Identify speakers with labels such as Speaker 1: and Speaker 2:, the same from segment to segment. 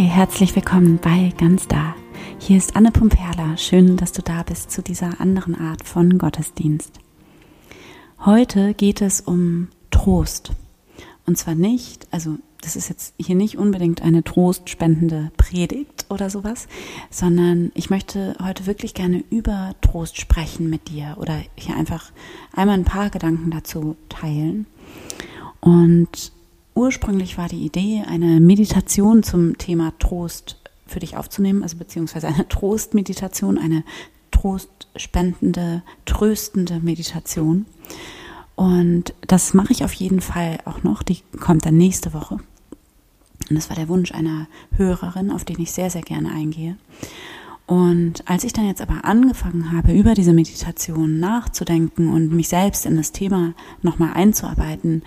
Speaker 1: Hi, herzlich willkommen bei Ganz Da. Hier ist Anne Pumperla. Schön, dass du da bist zu dieser anderen Art von Gottesdienst. Heute geht es um Trost. Und zwar nicht, also das ist jetzt hier nicht unbedingt eine trostspendende Predigt oder sowas, sondern ich möchte heute wirklich gerne über Trost sprechen mit dir oder hier einfach einmal ein paar Gedanken dazu teilen. Und ursprünglich war die Idee, eine Meditation zum Thema Trost für dich aufzunehmen, also beziehungsweise eine Trostmeditation, eine trostspendende, tröstende Meditation. Und das mache ich auf jeden Fall auch noch. Die kommt dann nächste Woche. Und das war der Wunsch einer Hörerin, auf den ich sehr, sehr gerne eingehe. Und als ich dann jetzt aber angefangen habe, über diese Meditation nachzudenken und mich selbst in das Thema nochmal einzuarbeiten,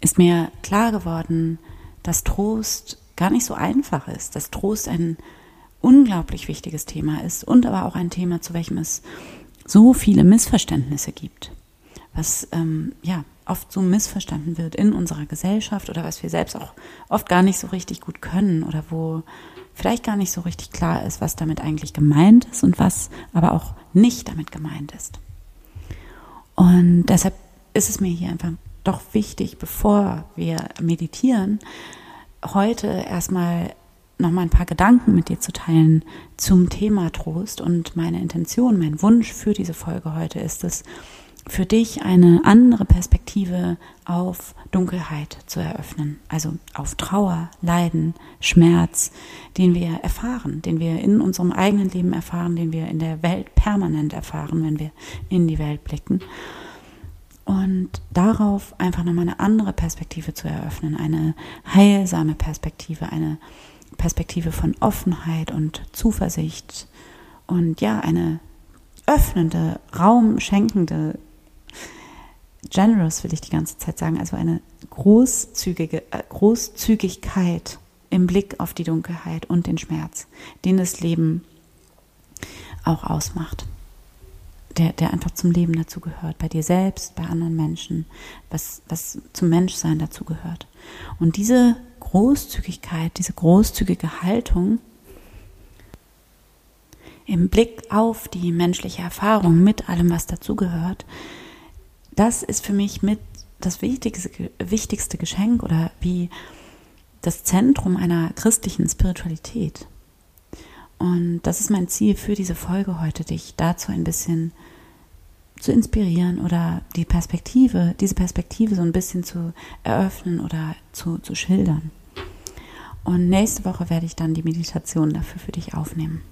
Speaker 1: ist mir klar geworden, dass Trost gar nicht so einfach ist, dass Trost ein unglaublich wichtiges Thema ist und aber auch ein Thema, zu welchem es so viele Missverständnisse gibt, was ähm, ja oft so missverstanden wird in unserer Gesellschaft oder was wir selbst auch oft gar nicht so richtig gut können oder wo vielleicht gar nicht so richtig klar ist, was damit eigentlich gemeint ist und was aber auch nicht damit gemeint ist. Und deshalb ist es mir hier einfach doch wichtig, bevor wir meditieren, heute erstmal noch mal ein paar Gedanken mit dir zu teilen zum Thema Trost. Und meine Intention, mein Wunsch für diese Folge heute ist es, für dich eine andere Perspektive auf Dunkelheit zu eröffnen, also auf Trauer, Leiden, Schmerz, den wir erfahren, den wir in unserem eigenen Leben erfahren, den wir in der Welt permanent erfahren, wenn wir in die Welt blicken und darauf einfach nochmal eine andere Perspektive zu eröffnen, eine heilsame Perspektive, eine Perspektive von Offenheit und Zuversicht und ja, eine öffnende, raumschenkende, generous will ich die ganze Zeit sagen, also eine großzügige äh, Großzügigkeit im Blick auf die Dunkelheit und den Schmerz, den das Leben auch ausmacht der, der einfach zum Leben dazu gehört, bei dir selbst, bei anderen Menschen, was, was zum Menschsein dazu gehört. Und diese Großzügigkeit, diese großzügige Haltung im Blick auf die menschliche Erfahrung mit allem, was dazugehört, das ist für mich mit das wichtigste, wichtigste Geschenk oder wie das Zentrum einer christlichen Spiritualität. Und das ist mein Ziel für diese Folge heute, dich dazu ein bisschen zu inspirieren oder die Perspektive, diese Perspektive so ein bisschen zu eröffnen oder zu, zu schildern. Und nächste Woche werde ich dann die Meditation dafür für dich aufnehmen.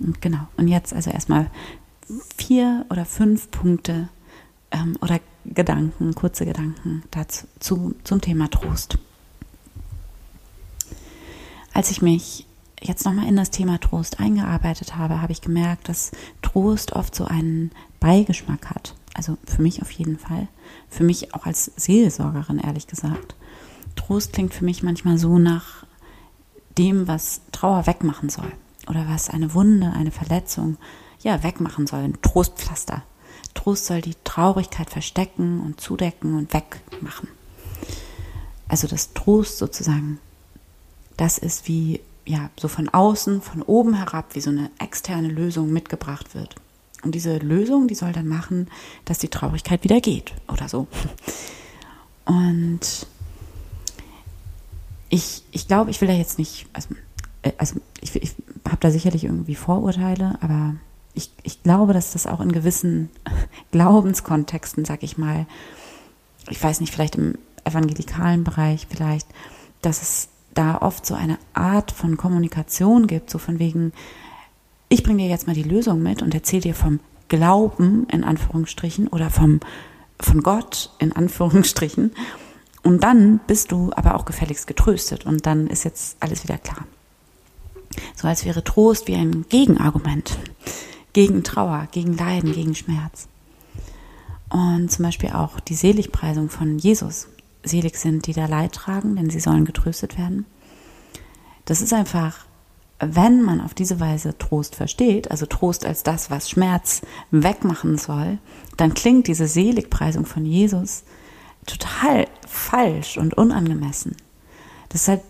Speaker 1: Und genau. Und jetzt also erstmal vier oder fünf Punkte ähm, oder Gedanken, kurze Gedanken dazu zu, zum Thema Trost. Als ich mich jetzt nochmal in das Thema Trost eingearbeitet habe, habe ich gemerkt, dass Trost oft so einen Beigeschmack hat. Also für mich auf jeden Fall. Für mich auch als Seelsorgerin, ehrlich gesagt. Trost klingt für mich manchmal so nach dem, was Trauer wegmachen soll. Oder was eine Wunde, eine Verletzung, ja, wegmachen soll. Ein Trostpflaster. Trost soll die Traurigkeit verstecken und zudecken und wegmachen. Also das Trost sozusagen, das ist wie ja, so von außen, von oben herab, wie so eine externe Lösung mitgebracht wird. Und diese Lösung, die soll dann machen, dass die Traurigkeit wieder geht oder so. Und ich, ich glaube, ich will da jetzt nicht, also, äh, also ich, ich habe da sicherlich irgendwie Vorurteile, aber ich, ich glaube, dass das auch in gewissen Glaubenskontexten, sag ich mal, ich weiß nicht, vielleicht im evangelikalen Bereich vielleicht, dass es da oft so eine Art von Kommunikation gibt, so von wegen, ich bringe dir jetzt mal die Lösung mit und erzähle dir vom Glauben in Anführungsstrichen oder vom von Gott in Anführungsstrichen und dann bist du aber auch gefälligst getröstet und dann ist jetzt alles wieder klar. So als wäre Trost wie ein Gegenargument gegen Trauer, gegen Leiden, gegen Schmerz. Und zum Beispiel auch die Seligpreisung von Jesus selig sind, die da Leid tragen, denn sie sollen getröstet werden. Das ist einfach, wenn man auf diese Weise Trost versteht, also Trost als das, was Schmerz wegmachen soll, dann klingt diese Seligpreisung von Jesus total falsch und unangemessen. Das ist halt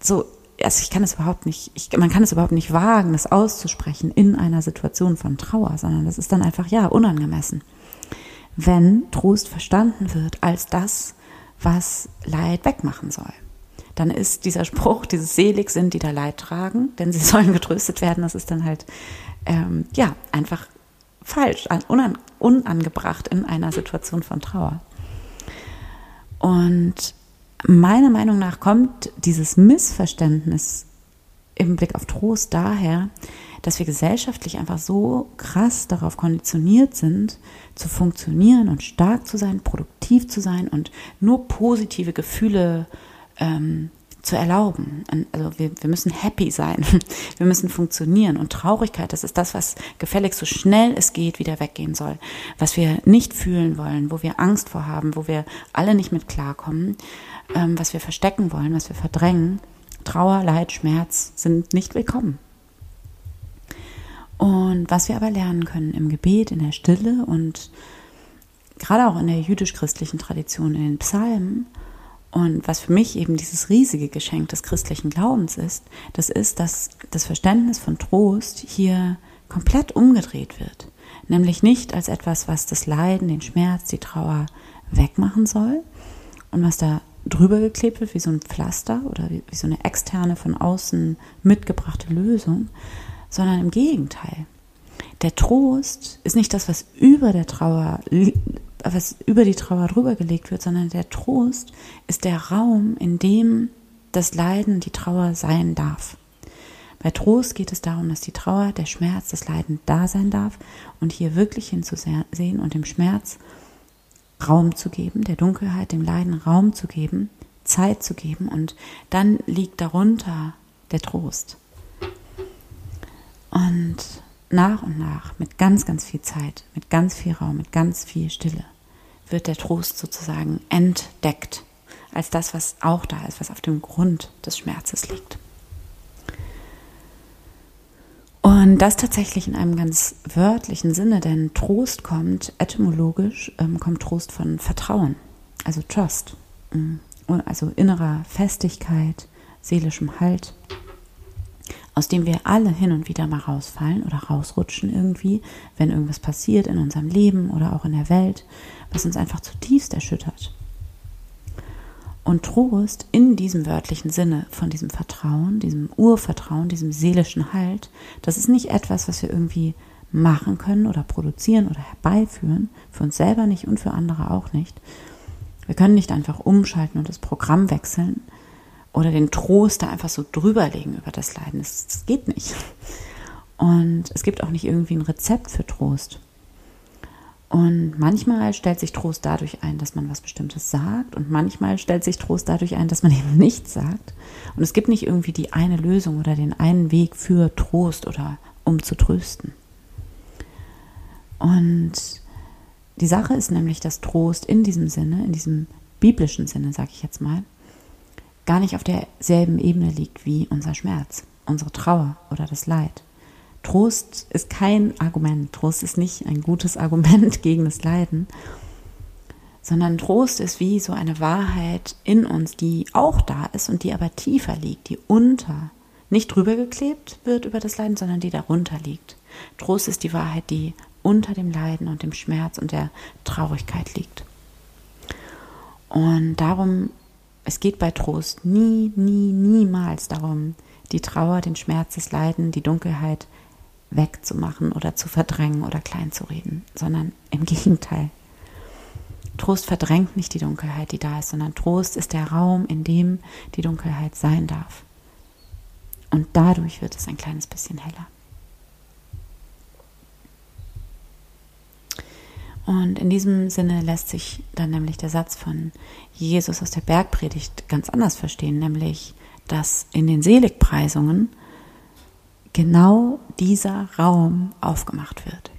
Speaker 1: so also ich kann es überhaupt nicht, ich, man kann es überhaupt nicht wagen, das auszusprechen in einer Situation von Trauer, sondern das ist dann einfach, ja, unangemessen. Wenn Trost verstanden wird als das, was Leid wegmachen soll, dann ist dieser Spruch, dieses selig sind, die da Leid tragen, denn sie sollen getröstet werden, das ist dann halt, ähm, ja, einfach falsch, unan, unangebracht in einer Situation von Trauer. Und meiner Meinung nach kommt dieses Missverständnis im Blick auf Trost daher, dass wir gesellschaftlich einfach so krass darauf konditioniert sind, zu funktionieren und stark zu sein, produktiv zu sein und nur positive Gefühle ähm, zu erlauben. Also wir, wir müssen happy sein, wir müssen funktionieren und Traurigkeit, das ist das, was gefälligst so schnell es geht wieder weggehen soll, was wir nicht fühlen wollen, wo wir Angst vor haben, wo wir alle nicht mit klarkommen, ähm, was wir verstecken wollen, was wir verdrängen. Trauer, Leid, Schmerz sind nicht willkommen. Und was wir aber lernen können im Gebet, in der Stille und gerade auch in der jüdisch-christlichen Tradition, in den Psalmen, und was für mich eben dieses riesige Geschenk des christlichen Glaubens ist, das ist, dass das Verständnis von Trost hier komplett umgedreht wird. Nämlich nicht als etwas, was das Leiden, den Schmerz, die Trauer wegmachen soll und was da drüber geklebt wird wie so ein Pflaster oder wie, so eine externe von außen mitgebrachte Lösung, sondern im Gegenteil. Der Trost ist nicht das, was über der Trauer was über die Trauer drüber gelegt wird, sondern der Trost ist der Raum, in dem das Leiden, die Trauer sein darf. Bei Trost geht es darum, dass die Trauer, der Schmerz, das Leiden da sein darf und hier wirklich hinzusehen und dem Schmerz Raum zu geben, der Dunkelheit, dem Leiden Raum zu geben, Zeit zu geben und dann liegt darunter der Trost. Und nach und nach, mit ganz, ganz viel Zeit, mit ganz viel Raum, mit ganz viel Stille, wird der Trost sozusagen entdeckt als das, was auch da ist, was auf dem Grund des Schmerzes liegt. Und das tatsächlich in einem ganz wörtlichen Sinne, denn Trost kommt etymologisch, ähm, kommt Trost von Vertrauen, also Trust, mm, also innerer Festigkeit, seelischem Halt aus dem wir alle hin und wieder mal rausfallen oder rausrutschen irgendwie, wenn irgendwas passiert in unserem Leben oder auch in der Welt, was uns einfach zutiefst erschüttert. Und Trost in diesem wörtlichen Sinne von diesem Vertrauen, diesem Urvertrauen, diesem seelischen Halt, das ist nicht etwas, was wir irgendwie machen können oder produzieren oder herbeiführen, für uns selber nicht und für andere auch nicht. Wir können nicht einfach umschalten und das Programm wechseln, oder den Trost da einfach so drüberlegen über das Leiden. Das, das geht nicht. Und es gibt auch nicht irgendwie ein Rezept für Trost. Und manchmal stellt sich Trost dadurch ein, dass man was Bestimmtes sagt und manchmal stellt sich Trost dadurch ein, dass man eben nichts sagt. Und es gibt nicht irgendwie die eine Lösung oder den einen Weg für Trost oder um zu trösten. Und die Sache ist nämlich, dass Trost in diesem Sinne, in diesem biblischen Sinne, sage ich jetzt mal, gar nicht auf derselben Ebene liegt wie unser Schmerz, unsere Trauer oder das Leid. Trost ist kein Argument, Trost ist nicht ein gutes Argument gegen das Leiden, sondern Trost ist wie so eine Wahrheit in uns, die auch da ist und die aber tiefer liegt, die unter, nicht drüber geklebt wird über das Leiden, sondern die darunter liegt. Trost ist die Wahrheit, die unter dem Leiden und dem Schmerz und der Traurigkeit liegt. Und darum es geht bei Trost nie, nie, niemals darum, die Trauer, den Schmerz, das Leiden, die Dunkelheit wegzumachen oder zu verdrängen oder kleinzureden, sondern im Gegenteil. Trost verdrängt nicht die Dunkelheit, die da ist, sondern Trost ist der Raum, in dem die Dunkelheit sein darf. Und dadurch wird es ein kleines bisschen heller. Und in diesem Sinne lässt sich dann nämlich der Satz von Jesus aus der Bergpredigt ganz anders verstehen, nämlich, dass in den Seligpreisungen genau dieser Raum aufgemacht wird.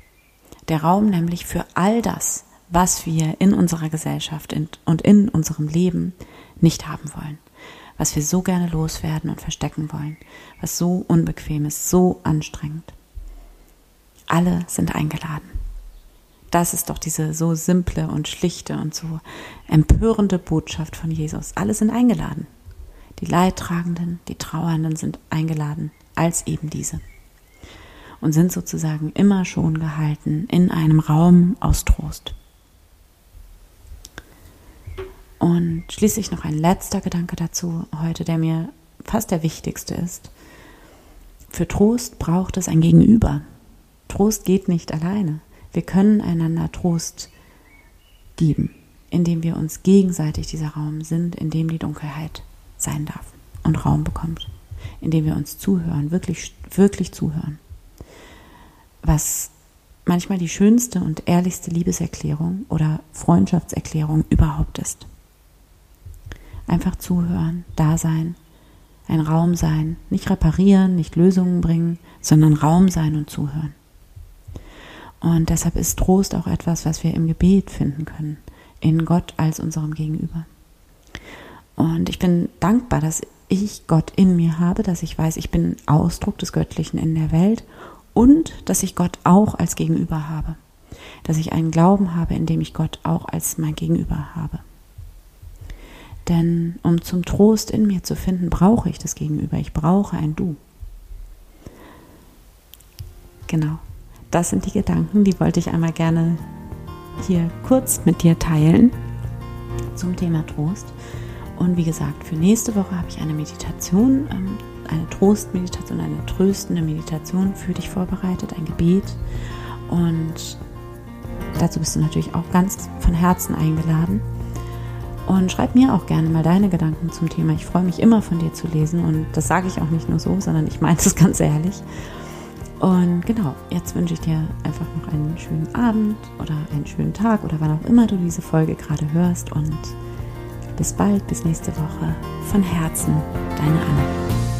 Speaker 1: Der Raum nämlich für all das, was wir in unserer Gesellschaft und in unserem Leben nicht haben wollen, was wir so gerne loswerden und verstecken wollen, was so unbequem ist, so anstrengend. Alle sind eingeladen das ist doch diese so simple und schlichte und so empörende Botschaft von Jesus. Alle sind eingeladen. Die Leidtragenden, die Trauernden sind eingeladen als eben diese und sind sozusagen immer schon gehalten in einem Raum aus Trost. Und schließlich noch ein letzter Gedanke dazu heute, der mir fast der wichtigste ist. Für Trost braucht es ein Gegenüber. Trost geht nicht alleine. Wir können einander Trost geben, indem wir uns gegenseitig dieser Raum sind, in dem die Dunkelheit sein darf und Raum bekommt, indem wir uns zuhören, wirklich, wirklich zuhören. Was manchmal die schönste und ehrlichste Liebeserklärung oder Freundschaftserklärung überhaupt ist. Einfach zuhören, da sein, ein Raum sein, nicht reparieren, nicht Lösungen bringen, sondern Raum sein und zuhören. Und deshalb ist Trost auch etwas, was wir im Gebet finden können, in Gott als unserem Gegenüber. Und ich bin dankbar, dass ich Gott in mir habe, dass ich weiß, ich bin Ausdruck des Göttlichen in der Welt und dass ich Gott auch als Gegenüber habe. Dass ich einen Glauben habe, in dem ich Gott auch als mein Gegenüber habe. Denn um zum Trost in mir zu finden, brauche ich das Gegenüber. Ich brauche ein Du. Genau. Das sind die Gedanken, die wollte ich einmal gerne hier kurz mit dir teilen zum Thema Trost. Und wie gesagt, für nächste Woche habe ich eine Meditation, ähm, eine Trostmeditation, eine tröstende Meditation für dich vorbereitet, ein Gebet. Und dazu bist du natürlich auch ganz von Herzen eingeladen. Und schreib mir auch gerne mal deine Gedanken zum Thema. Ich freue mich immer von dir zu lesen und das sage ich auch nicht nur so, sondern ich meine es ganz ehrlich. Und genau, jetzt wünsche ich dir einfach noch einen schönen Abend oder einen schönen Tag oder wann auch immer du diese Folge gerade hörst und bis bald, bis nächste Woche. Von Herzen, deine Anne.